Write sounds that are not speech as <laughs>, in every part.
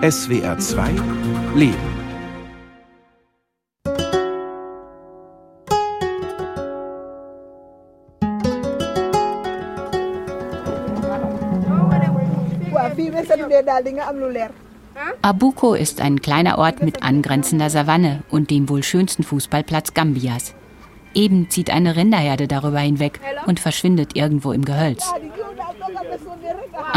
SWR 2 Leben. Abuko ist ein kleiner Ort mit angrenzender Savanne und dem wohl schönsten Fußballplatz Gambias. Eben zieht eine Rinderherde darüber hinweg und verschwindet irgendwo im Gehölz.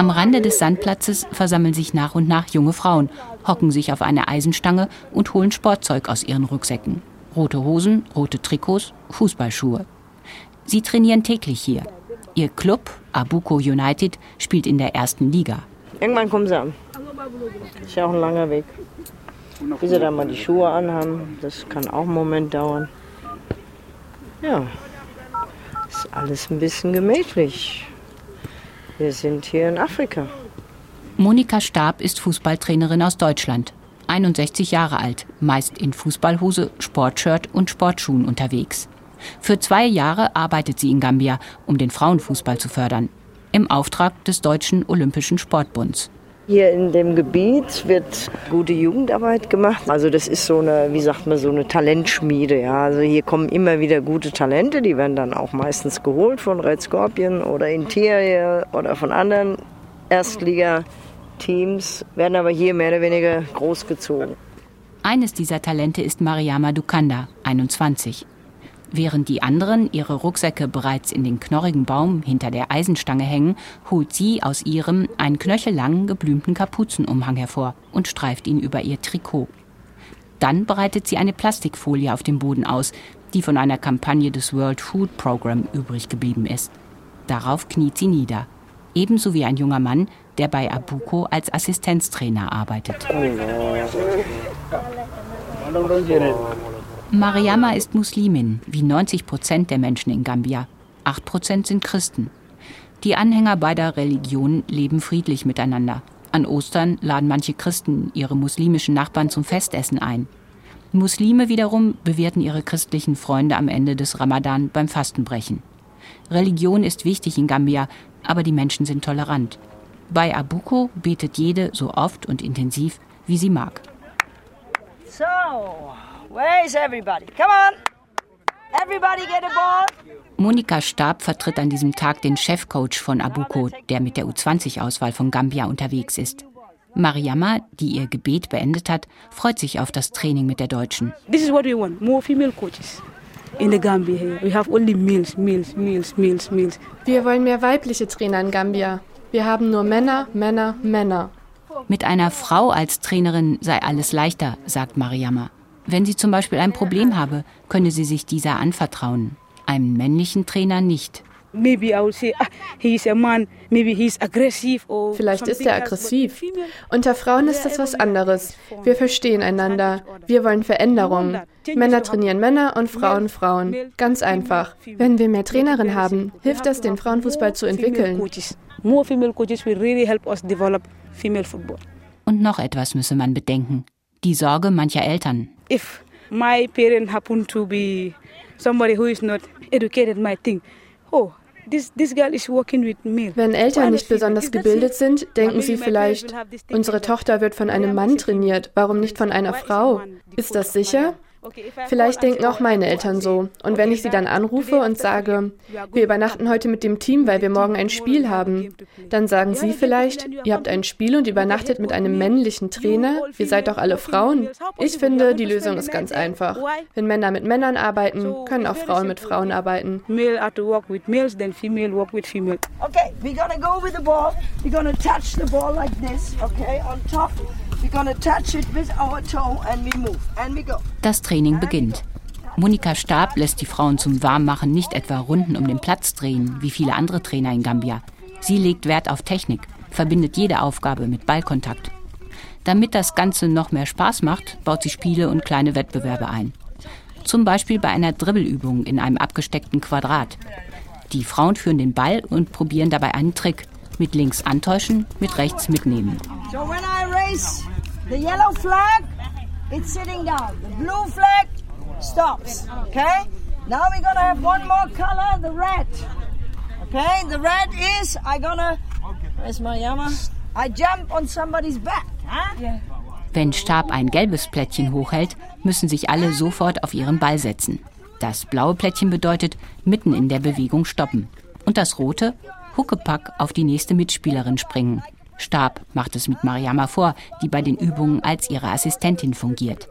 Am Rande des Sandplatzes versammeln sich nach und nach junge Frauen, hocken sich auf eine Eisenstange und holen Sportzeug aus ihren Rucksäcken. Rote Hosen, rote Trikots, Fußballschuhe. Sie trainieren täglich hier. Ihr Club, Abuko United, spielt in der ersten Liga. Irgendwann kommen sie an. Ist ja auch ein langer Weg. Bis sie dann mal die Schuhe anhaben, das kann auch einen Moment dauern. Ja, ist alles ein bisschen gemächlich. Wir sind hier in Afrika. Monika Stab ist Fußballtrainerin aus Deutschland. 61 Jahre alt, meist in Fußballhose, Sportshirt und Sportschuhen unterwegs. Für zwei Jahre arbeitet sie in Gambia, um den Frauenfußball zu fördern. Im Auftrag des Deutschen Olympischen Sportbunds. Hier in dem Gebiet wird gute Jugendarbeit gemacht. Also das ist so eine, wie sagt man, so eine Talentschmiede. Ja. Also hier kommen immer wieder gute Talente, die werden dann auch meistens geholt von Red Scorpion oder Interior oder von anderen Erstliga-Teams, werden aber hier mehr oder weniger großgezogen. Eines dieser Talente ist Mariama Dukanda, 21. Während die anderen ihre Rucksäcke bereits in den knorrigen Baum hinter der Eisenstange hängen, holt sie aus ihrem einen knöchellangen geblümten Kapuzenumhang hervor und streift ihn über ihr Trikot. Dann breitet sie eine Plastikfolie auf dem Boden aus, die von einer Kampagne des World Food Program übrig geblieben ist. Darauf kniet sie nieder, ebenso wie ein junger Mann, der bei Abuko als Assistenztrainer arbeitet. Mariama ist Muslimin, wie 90 Prozent der Menschen in Gambia. Acht Prozent sind Christen. Die Anhänger beider Religionen leben friedlich miteinander. An Ostern laden manche Christen ihre muslimischen Nachbarn zum Festessen ein. Muslime wiederum bewerten ihre christlichen Freunde am Ende des Ramadan beim Fastenbrechen. Religion ist wichtig in Gambia, aber die Menschen sind tolerant. Bei Abuko betet jede so oft und intensiv, wie sie mag. So, where is everybody? Come on! Everybody get a ball! Monika Stab vertritt an diesem Tag den Chefcoach von Abuko, der mit der U20-Auswahl von Gambia unterwegs ist. Mariama, die ihr Gebet beendet hat, freut sich auf das Training mit der Deutschen. This is what we want, more female coaches. In the Gambia here, we have only males, males, males, males, males. Wir wollen mehr weibliche Trainer in Gambia. Wir haben nur Männer, Männer, Männer. Mit einer Frau als Trainerin sei alles leichter, sagt Mariama. Wenn sie zum Beispiel ein Problem habe, könne sie sich dieser anvertrauen. Einem männlichen Trainer nicht. Ah, Vielleicht ist er aggressiv. Unter Frauen ist das was anderes. Wir verstehen einander. Wir wollen Veränderung. Männer trainieren Männer und Frauen Frauen. Ganz einfach. Wenn wir mehr Trainerinnen haben, hilft das, den Frauenfußball zu entwickeln. Und noch etwas müsse man bedenken. Die Sorge mancher Eltern. If my parent happen to be somebody who is not educated, might think, oh. Wenn Eltern nicht besonders gebildet sind, denken sie vielleicht, unsere Tochter wird von einem Mann trainiert, warum nicht von einer Frau? Ist das sicher? Vielleicht denken auch meine Eltern so. Und wenn ich sie dann anrufe und sage, wir übernachten heute mit dem Team, weil wir morgen ein Spiel haben, dann sagen sie vielleicht, ihr habt ein Spiel und übernachtet mit einem männlichen Trainer, ihr seid doch alle Frauen. Ich finde, die Lösung ist ganz einfach. Wenn Männer mit Männern arbeiten, können auch Frauen mit Frauen arbeiten. Male are to work with males, then female work with female. Okay, we're gonna go with the ball. We're gonna touch the ball like this, okay, on top. Das Training beginnt. Monika Stab lässt die Frauen zum Warmmachen nicht etwa Runden um den Platz drehen, wie viele andere Trainer in Gambia. Sie legt Wert auf Technik, verbindet jede Aufgabe mit Ballkontakt. Damit das Ganze noch mehr Spaß macht, baut sie Spiele und kleine Wettbewerbe ein. Zum Beispiel bei einer Dribbelübung in einem abgesteckten Quadrat. Die Frauen führen den Ball und probieren dabei einen Trick. Mit links antäuschen, mit rechts mitnehmen. So when I raise the yellow flag, it's sitting down. The blue flag stops. Okay? Now we're gonna have one more color, the red. Okay? The red is I gonna where's my yama? I jump on somebody's back. Huh? Wenn Stab ein gelbes Plättchen hochhält, müssen sich alle sofort auf ihren Ball setzen. Das blaue Plättchen bedeutet mitten in der Bewegung stoppen. Und das rote, Huckepack auf die nächste Mitspielerin springen. Stab macht es mit Mariama vor, die bei den Übungen als ihre Assistentin fungiert.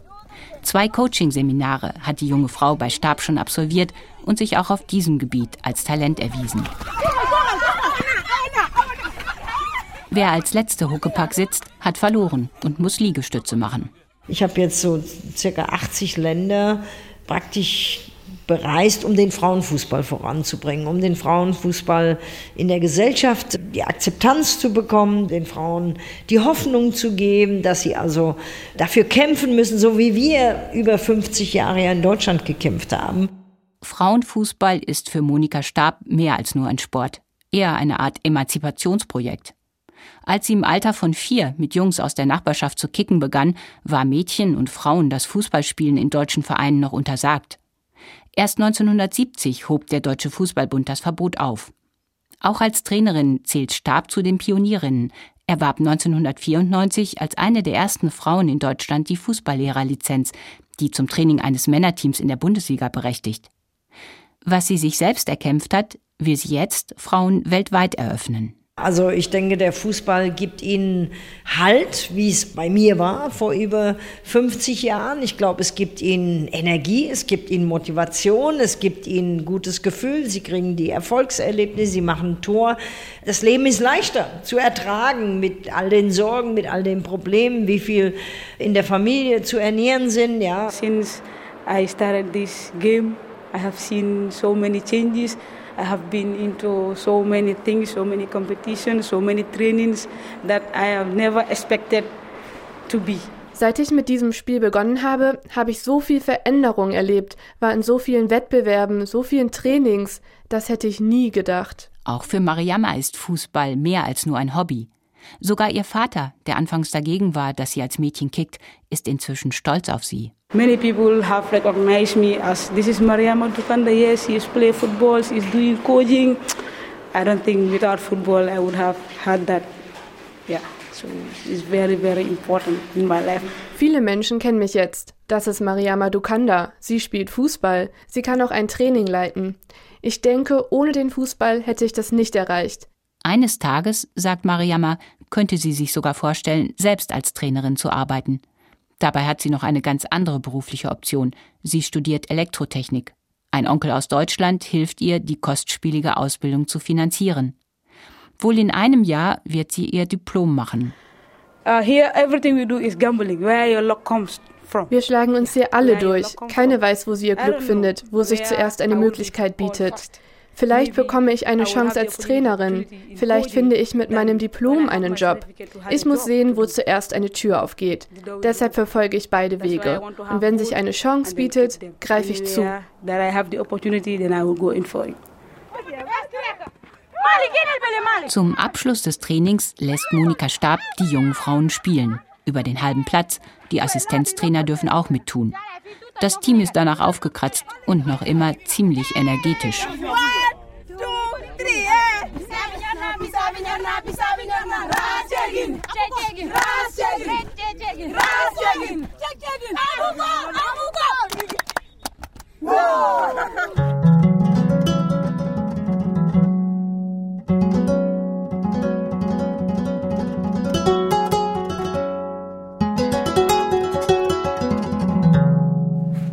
Zwei Coaching-Seminare hat die junge Frau bei Stab schon absolviert und sich auch auf diesem Gebiet als Talent erwiesen. Wer als letzte Huckepack sitzt, hat verloren und muss Liegestütze machen. Ich habe jetzt so circa 80 Länder praktisch bereist, um den Frauenfußball voranzubringen, um den Frauenfußball in der Gesellschaft die Akzeptanz zu bekommen, den Frauen die Hoffnung zu geben, dass sie also dafür kämpfen müssen, so wie wir über 50 Jahre in Deutschland gekämpft haben. Frauenfußball ist für Monika Stab mehr als nur ein Sport, eher eine Art Emanzipationsprojekt. Als sie im Alter von vier mit Jungs aus der Nachbarschaft zu kicken begann, war Mädchen und Frauen das Fußballspielen in deutschen Vereinen noch untersagt. Erst 1970 hob der Deutsche Fußballbund das Verbot auf. Auch als Trainerin zählt Stab zu den Pionierinnen. Er warb 1994 als eine der ersten Frauen in Deutschland die Fußballlehrerlizenz, die zum Training eines Männerteams in der Bundesliga berechtigt. Was sie sich selbst erkämpft hat, will sie jetzt Frauen weltweit eröffnen. Also ich denke, der Fußball gibt ihnen Halt, wie es bei mir war vor über 50 Jahren. Ich glaube, es gibt ihnen Energie, es gibt ihnen Motivation, es gibt ihnen gutes Gefühl. Sie kriegen die Erfolgserlebnisse, sie machen ein Tor. Das Leben ist leichter zu ertragen mit all den Sorgen, mit all den Problemen, wie viel in der Familie zu ernähren sind. Ja. Since I started this game, I have seen so many changes. I have been into so many things, so many competitions, so many trainings that I have never expected to be. Seit ich mit diesem Spiel begonnen habe, habe ich so viel Veränderung erlebt, war in so vielen Wettbewerben, so vielen Trainings, das hätte ich nie gedacht. Auch für Mariama ist Fußball mehr als nur ein Hobby. Sogar ihr Vater, der anfangs dagegen war, dass sie als Mädchen kickt, ist inzwischen stolz auf sie. Many people have recognized me as this is Mariama Dukanda. Yes, she is playing football, she is doing coaching. I don't think without football I would have had that. Yeah, so it's very, very important in my life. Viele Menschen kennen mich jetzt. Das ist Mariama Dukanda. Sie spielt Fußball. Sie kann auch ein Training leiten. Ich denke, ohne den Fußball hätte ich das nicht erreicht. Eines Tages, sagt Mariama, könnte sie sich sogar vorstellen, selbst als Trainerin zu arbeiten. Dabei hat sie noch eine ganz andere berufliche Option. Sie studiert Elektrotechnik. Ein Onkel aus Deutschland hilft ihr, die kostspielige Ausbildung zu finanzieren. Wohl in einem Jahr wird sie ihr Diplom machen. Uh, here everything we do is gambling. Where your luck comes wir schlagen uns hier alle durch. Keine weiß, wo sie ihr Glück findet, wo sich zuerst eine Möglichkeit bietet. Vielleicht bekomme ich eine Chance als Trainerin. Vielleicht finde ich mit meinem Diplom einen Job. Ich muss sehen, wo zuerst eine Tür aufgeht. Deshalb verfolge ich beide Wege. Und wenn sich eine Chance bietet, greife ich zu. Zum Abschluss des Trainings lässt Monika Stab die jungen Frauen spielen. Über den halben Platz. Die Assistenztrainer dürfen auch mittun. Das Team ist danach aufgekratzt und noch immer ziemlich energetisch. వినర్నా పిసా వినర్నా రాజ్ జగిన్ జై జగిన్ రాజ్ జగిన్ జై జగిన్ రాజ్ జగిన్ జై జగిన్ ఆముగా ఆముగా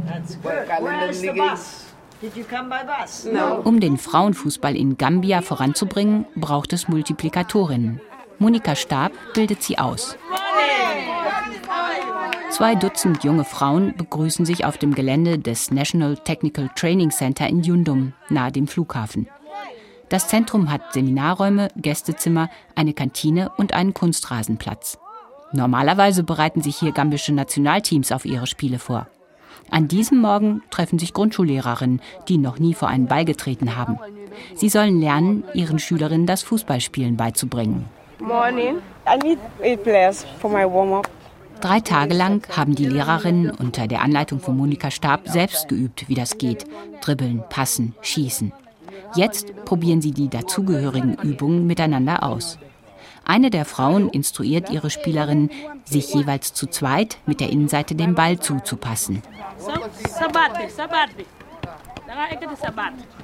That's good. Where, where's the bus? Um den Frauenfußball in Gambia voranzubringen, braucht es Multiplikatorinnen. Monika Stab bildet sie aus. Zwei Dutzend junge Frauen begrüßen sich auf dem Gelände des National Technical Training Center in Yundum, nahe dem Flughafen. Das Zentrum hat Seminarräume, Gästezimmer, eine Kantine und einen Kunstrasenplatz. Normalerweise bereiten sich hier gambische Nationalteams auf ihre Spiele vor. An diesem Morgen treffen sich Grundschullehrerinnen, die noch nie vor einen Ball getreten haben. Sie sollen lernen, ihren Schülerinnen das Fußballspielen beizubringen. Drei Tage lang haben die Lehrerinnen unter der Anleitung von Monika Stab selbst geübt, wie das geht. Dribbeln, passen, schießen. Jetzt probieren sie die dazugehörigen Übungen miteinander aus. Eine der Frauen instruiert ihre Spielerinnen, sich jeweils zu zweit mit der Innenseite dem Ball zuzupassen.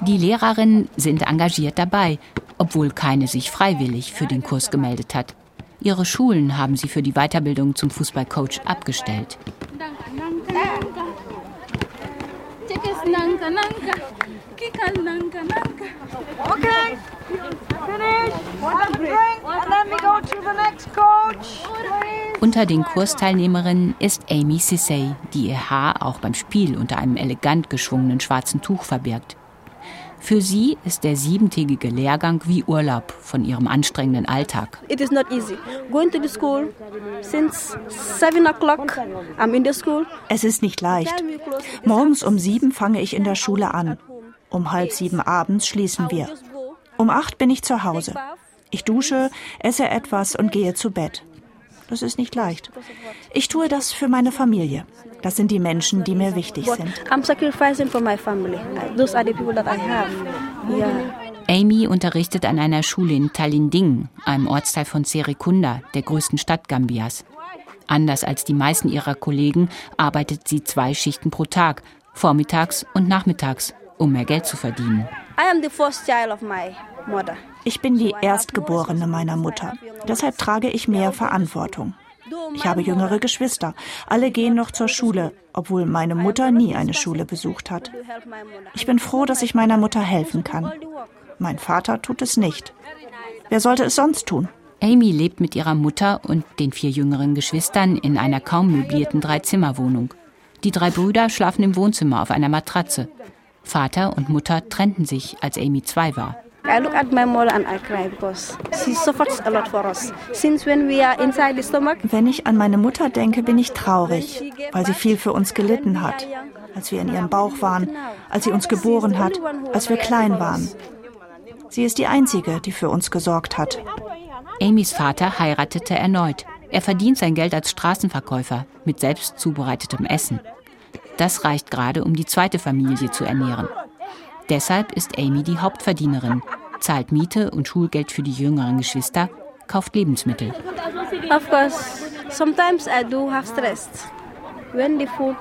Die Lehrerinnen sind engagiert dabei, obwohl keine sich freiwillig für den Kurs gemeldet hat. Ihre Schulen haben sie für die Weiterbildung zum Fußballcoach abgestellt. Okay. Unter den Kursteilnehmerinnen ist Amy Sissay, die ihr Haar auch beim Spiel unter einem elegant geschwungenen schwarzen Tuch verbirgt. Für sie ist der siebentägige Lehrgang wie Urlaub von ihrem anstrengenden Alltag. It is not easy. Going to the school since seven o'clock. I'm in the school. Es ist nicht leicht. Morgens um sieben fange ich in der Schule an. Um halb sieben abends schließen wir. Um acht bin ich zu Hause. Ich dusche, esse etwas und gehe zu Bett. Das ist nicht leicht. Ich tue das für meine Familie. Das sind die Menschen, die mir wichtig sind. Amy unterrichtet an einer Schule in Talinding, einem Ortsteil von Serekunda, der größten Stadt Gambias. Anders als die meisten ihrer Kollegen arbeitet sie zwei Schichten pro Tag, vormittags und nachmittags, um mehr Geld zu verdienen. Ich bin die Erstgeborene meiner Mutter. Deshalb trage ich mehr Verantwortung. Ich habe jüngere Geschwister. Alle gehen noch zur Schule, obwohl meine Mutter nie eine Schule besucht hat. Ich bin froh, dass ich meiner Mutter helfen kann. Mein Vater tut es nicht. Wer sollte es sonst tun? Amy lebt mit ihrer Mutter und den vier jüngeren Geschwistern in einer kaum möblierten Dreizimmerwohnung. Die drei Brüder schlafen im Wohnzimmer auf einer Matratze. Vater und Mutter trennten sich, als Amy zwei war. I look at my mother and I cry because she suffers a lot for us. Since when we are inside the stomach. Wenn ich an meine Mutter denke, bin ich traurig, weil sie viel für uns gelitten hat, als wir in ihrem Bauch waren, als sie uns geboren hat, als wir klein waren. Sie ist die einzige, die für uns gesorgt hat. Amys Vater heiratete erneut. Er verdient sein Geld als Straßenverkäufer mit selbst zubereitetem Essen. Das reicht gerade, um die zweite Familie zu ernähren. Deshalb ist Amy die Hauptverdienerin, zahlt Miete und Schulgeld für die jüngeren Geschwister, kauft Lebensmittel. Of course, sometimes I do have stress when the food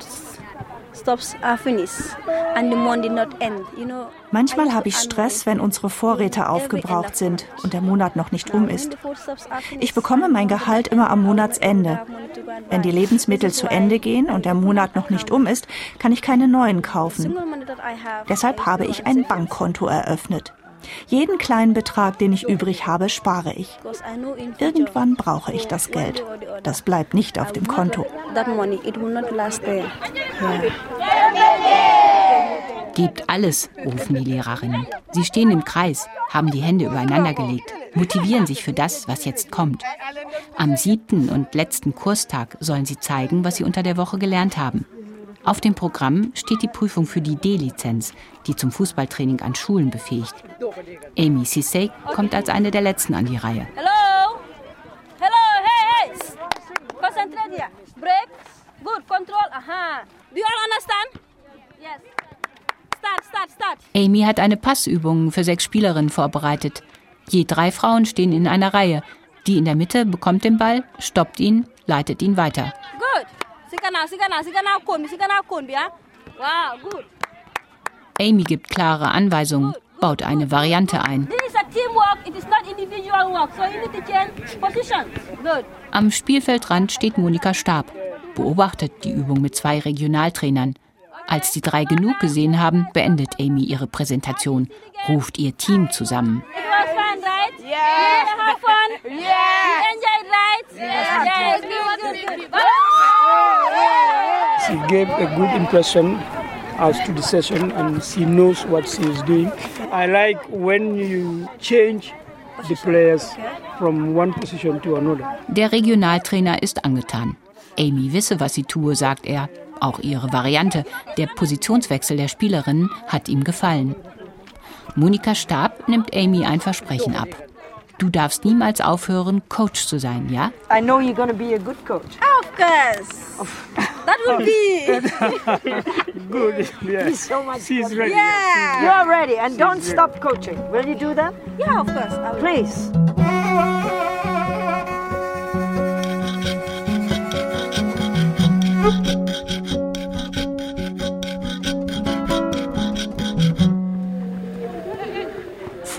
Manchmal habe ich Stress, wenn unsere Vorräte aufgebraucht sind und der Monat noch nicht um ist. Ich bekomme mein Gehalt immer am Monatsende. Wenn die Lebensmittel zu Ende gehen und der Monat noch nicht um ist, kann ich keine neuen kaufen. Deshalb habe ich ein Bankkonto eröffnet. Jeden kleinen Betrag, den ich übrig habe, spare ich. Irgendwann brauche ich das Geld. Das bleibt nicht auf dem Konto. Gebt alles, rufen die Lehrerinnen. Sie stehen im Kreis, haben die Hände übereinander gelegt, motivieren sich für das, was jetzt kommt. Am siebten und letzten Kurstag sollen sie zeigen, was sie unter der Woche gelernt haben. Auf dem Programm steht die Prüfung für die D-Lizenz, die zum Fußballtraining an Schulen befähigt. Amy Sissay kommt als eine der letzten an die Reihe. Hello! Hello, hey, hey! Concentrate here. Break. Good, control. Aha. Do you all understand? Yes. Start, start, start. Amy hat eine Passübung für sechs Spielerinnen vorbereitet. Je drei Frauen stehen in einer Reihe. Die in der Mitte bekommt den Ball, stoppt ihn, leitet ihn weiter. Good. Amy gibt klare Anweisungen, baut eine Variante ein. Am Spielfeldrand steht Monika Stab, beobachtet die Übung mit zwei Regionaltrainern. Als die drei genug gesehen haben, beendet Amy ihre Präsentation, ruft ihr Team zusammen. She gave a good impression as to the session and she knows what she is doing. I like when you change the players from one position to another. Der Regionaltrainer ist angetan. Amy wisse, was sie tue, sagt er. Auch ihre Variante, der Positionswechsel der Spielerinnen, hat ihm gefallen. Monika Stab nimmt Amy ein Versprechen ab. Du darfst niemals aufhören, Coach zu sein, ja? I know you're gonna be a good coach. Of course. That would be <laughs> good. Yeah. He's so much She's fun. ready. Yeah. You're ready and She's don't ready. stop coaching. Will you do that? Yeah, of course. I. Please. Thank.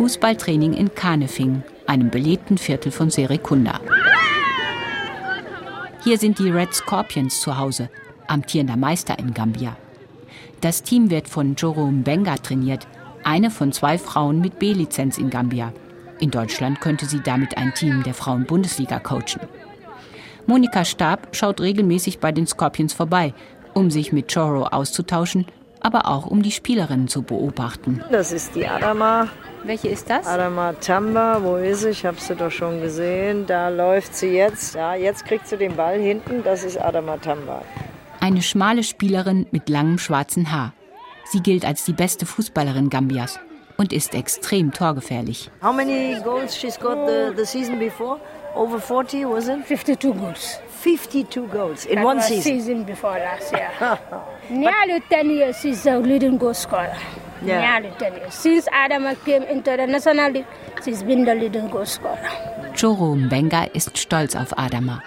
Fußballtraining in Kanefing, einem belebten Viertel von Serekunda. Hier sind die Red Scorpions zu Hause, amtierender Meister in Gambia. Das Team wird von Jerome Benga trainiert, eine von zwei Frauen mit B-Lizenz in Gambia. In Deutschland könnte sie damit ein Team der Frauen-Bundesliga coachen. Monika Stab schaut regelmäßig bei den Scorpions vorbei, um sich mit Choro auszutauschen, aber auch um die Spielerinnen zu beobachten. Das ist die Adama. Welche ist das? Adama Tamba, wo ist sie? Ich habe sie doch schon gesehen. Da läuft sie jetzt. Ja, jetzt kriegt sie den Ball hinten. Das ist Adama Tamba. Eine schmale Spielerin mit langem schwarzen Haar. Sie gilt als die beste Fußballerin Gambias und ist extrem torgefährlich. How many goals she's got the, the season before? Over 40, was it? 52 goals. 52 goals in That one was season. season before last year. <laughs> Nearly 10 years she's a leading goal scorer. 10 years. Since Adama came into the National League, she's been the leading goal scorer. Choro Mbenga ist stolz auf Adama.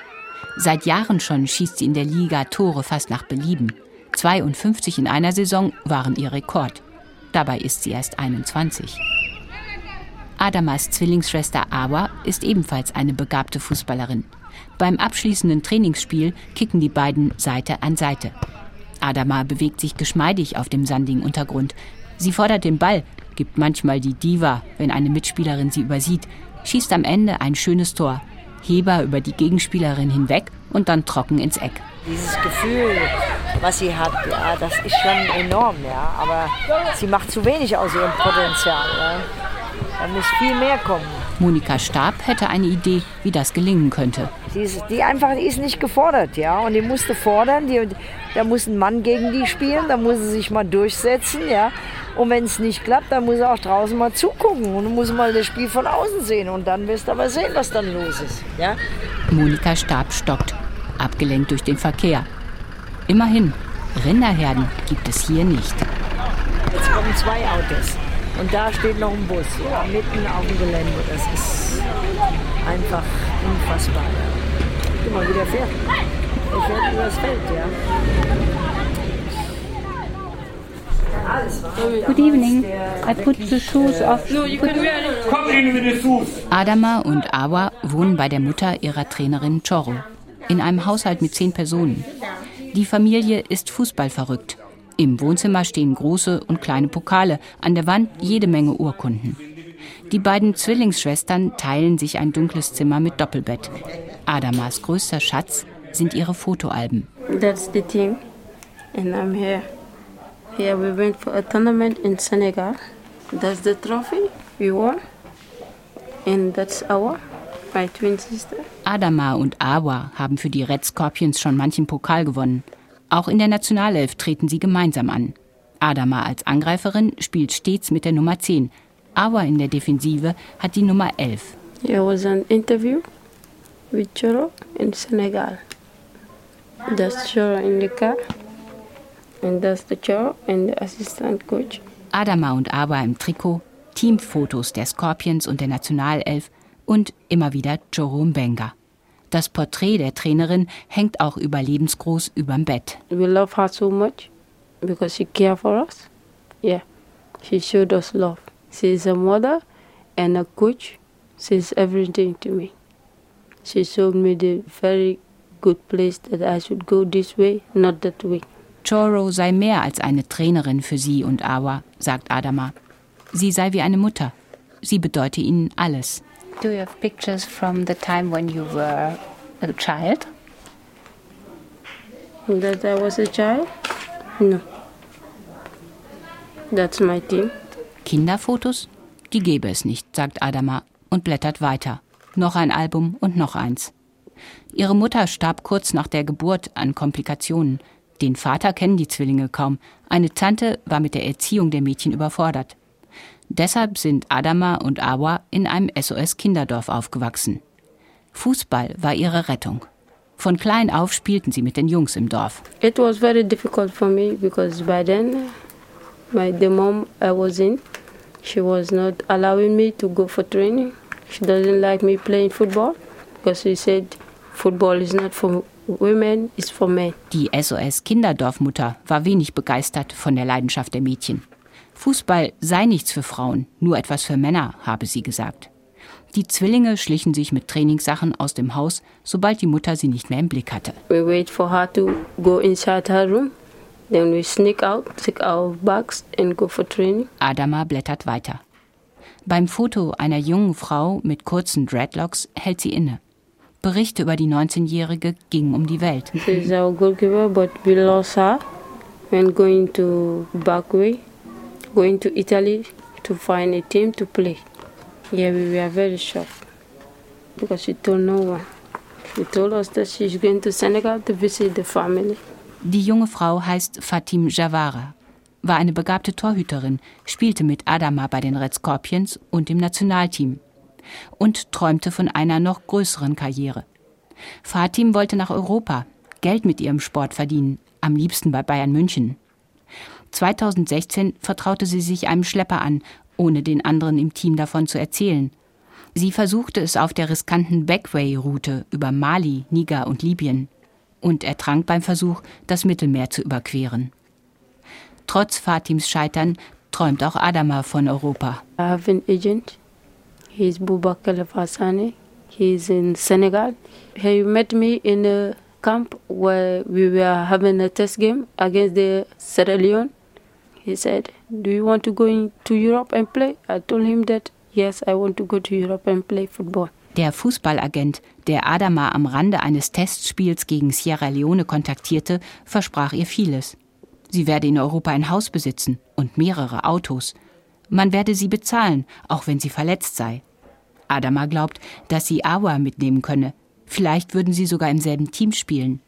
Seit Jahren schon schießt sie in der Liga Tore fast nach Belieben. 52 in einer Saison waren ihr Rekord. Dabei ist sie erst 21. Adamas Zwillingsschwester Awa ist ebenfalls eine begabte Fußballerin. Beim abschließenden Trainingsspiel kicken die beiden Seite an Seite. Adama bewegt sich geschmeidig auf dem sandigen Untergrund. Sie fordert den Ball, gibt manchmal die Diva, wenn eine Mitspielerin sie übersieht, schießt am Ende ein schönes Tor. Heber über die Gegenspielerin hinweg und dann trocken ins Eck. Dieses Gefühl, was sie hat, ja, das ist schon enorm, ja. Aber sie macht zu wenig aus ihrem Potenzial. Ja. Da muss viel mehr kommen. Monika Stab hätte eine Idee, wie das gelingen könnte. Die, ist, die einfach, die ist nicht gefordert, ja. Und die musste fordern. Die, da muss ein Mann gegen die spielen. Da muss sie sich mal durchsetzen, ja. Und wenn es nicht klappt, dann muss er auch draußen mal zugucken und muss mal das Spiel von außen sehen. Und dann wirst du aber sehen, was dann los ist, ja. Monika Stab stockt, abgelenkt durch den Verkehr. Immerhin, Rinderherden gibt es hier nicht. Jetzt kommen zwei Autos. Und da steht noch ein Bus, ja, mitten auf dem Gelände. Das ist einfach unfassbar. Guck mal, wie der fährt. Der fährt über das Feld, ja. Good evening. I put the shoes off. Adama und Awa wohnen bei der Mutter ihrer Trainerin Choro. In einem Haushalt mit zehn Personen. Die Familie ist fußballverrückt. Im Wohnzimmer stehen große und kleine Pokale, an der Wand jede Menge Urkunden. Die beiden Zwillingsschwestern teilen sich ein dunkles Zimmer mit Doppelbett. Adamas größter Schatz sind ihre Fotoalben. That's the team. And I'm here. Here we went for a tournament in Senegal. That's the trophy we won. And that's our, my twin sister. Adama und Awa haben für die Red Scorpions schon manchen Pokal gewonnen. Auch in der Nationalelf treten sie gemeinsam an. Adama als Angreiferin spielt stets mit der Nummer 10. Awa in der Defensive hat die Nummer 11. There was an interview with Choro in Senegal. That's Choro in the car. And that's the Choro and the assistant coach. Adama und Awa im Trikot, Teamfotos der Scorpions und der Nationalelf und immer wieder Jerome Benga. Das Porträt der Trainerin hängt auch überlebensgroß überm Bett. We love her so much because she cared for us. Yeah, she showed us love. She's a mother and a coach. She's everything to me. She showed me the very good place that I should go this way, not that way. Choro sei mehr als eine Trainerin für sie und Awa, sagt Adama. Sie sei wie eine Mutter. Sie bedeute ihnen alles. Do you have pictures from the time when you were a child? That I was a child? No. That's my team. Kinderfotos? Die gäbe es nicht, sagt Adama und blättert weiter. Noch ein Album und noch eins. Ihre Mutter starb kurz nach der Geburt an Komplikationen. Den Vater kennen die Zwillinge kaum. Eine Tante war mit der Erziehung der Mädchen überfordert. Deshalb sind Adama und Awa in einem SOS-Kinderdorf aufgewachsen. Fußball war ihre Rettung. Von klein auf spielten sie mit den Jungs im Dorf. It was very difficult for me because by then, my the mom I was in, she was not allowing me to go for training. She doesn't like me playing football because she said football is not for Women is for men. Die SOS Kinderdorfmutter war wenig begeistert von der Leidenschaft der Mädchen. Fußball sei nichts für Frauen, nur etwas für Männer, habe sie gesagt. Die Zwillinge schlichen sich mit Trainingssachen aus dem Haus, sobald die Mutter sie nicht mehr im Blick hatte. We wait for her to go inside her room. Then we sneak out, take our bags and go for training. Adama blättert weiter. Beim Foto einer jungen Frau mit kurzen Dreadlocks hält sie inne. Berichte über die 19-Jährige gingen um die Welt. She's our goalkeeper, but we lost her when going to Backway, going to Italy to find a team to play. Yeah, we were very shocked because she told no one. She told us that she's going to Senegal to visit the family. Die junge Frau heißt Fatim Javara, war eine begabte Torhüterin, spielte mit Adama bei den Red Scorpions und im Nationalteam und träumte von einer noch größeren Karriere. Fatim wollte nach Europa, Geld mit ihrem Sport verdienen, am liebsten bei Bayern München. 2016 vertraute sie sich einem Schlepper an ohne den anderen im Team davon zu erzählen. Sie versuchte es auf der riskanten Backway-Route über Mali, Niger und Libyen und ertrank beim Versuch, das Mittelmeer zu überqueren. Trotz Fatims Scheitern träumt auch Adama von Europa. I have an agent. He's Boubacar Fassani. He's in Senegal. He met me in a camp where we were having a test game against the Sierra Leone. He said, Do you want to go to Europe and play? I told him that, yes, I want to go to Europe and play football. Der Fußballagent, der Adama am Rande eines Testspiels gegen Sierra Leone kontaktierte, versprach ihr vieles. Sie werde in Europa ein Haus besitzen und mehrere Autos. Man werde sie bezahlen, auch wenn sie verletzt sei. Adama glaubt, dass sie Awa mitnehmen könne. Vielleicht würden sie sogar im selben Team spielen.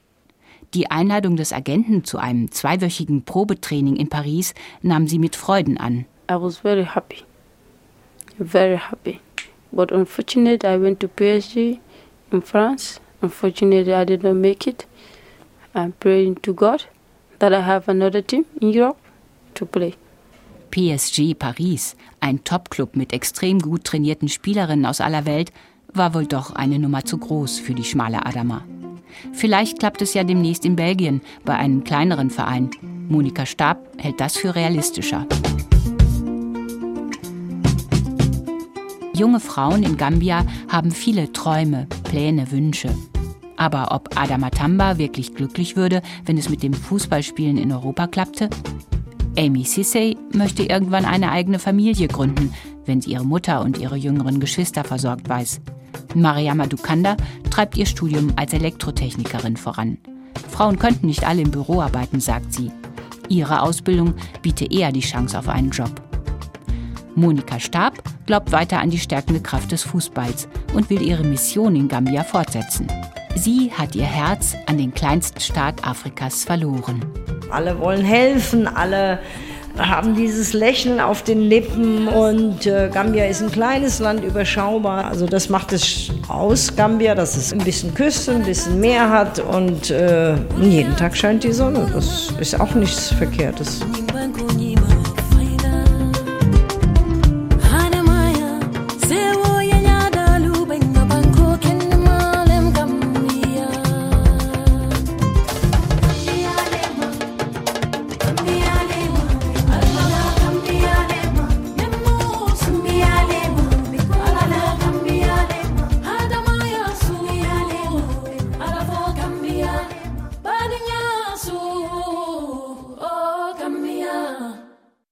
Die Einladung des Agenten zu einem zweiwöchigen Probetraining in Paris nahm sie mit Freuden an. I was very happy. Very happy. But unfortunately I went to PSG in France. Unfortunately I did not make it. I'm praying to God that I have another team in Europe to play. PSG Paris, ein Topclub mit extrem gut trainierten Spielerinnen aus aller Welt, war wohl doch eine Nummer zu groß für die schmale Adama. Vielleicht klappt es ja demnächst in Belgien bei einem kleineren Verein. Monika Stab hält das für realistischer. Junge Frauen in Gambia haben viele Träume, Pläne, Wünsche. Aber ob Adama Tamba wirklich glücklich würde, wenn es mit dem Fußballspielen in Europa klappte? Amy Sissay möchte irgendwann eine eigene Familie gründen, wenn sie ihre Mutter und ihre jüngeren Geschwister versorgt weiß. Mariama Dukanda treibt ihr Studium als Elektrotechnikerin voran. Frauen könnten nicht alle im Büro arbeiten, sagt sie. Ihre Ausbildung biete eher die Chance auf einen Job. Monika Stab glaubt weiter an die stärkende Kraft des Fußballs und will ihre Mission in Gambia fortsetzen. Sie hat ihr Herz an den kleinsten Staat Afrikas verloren. Alle wollen helfen, alle haben dieses Lächeln auf den Lippen und äh, Gambia ist ein kleines Land, überschaubar. Also das macht es aus, Gambia, dass es ein bisschen Küste, ein bisschen Meer hat und äh, jeden Tag scheint die Sonne. Das ist auch nichts Verkehrtes.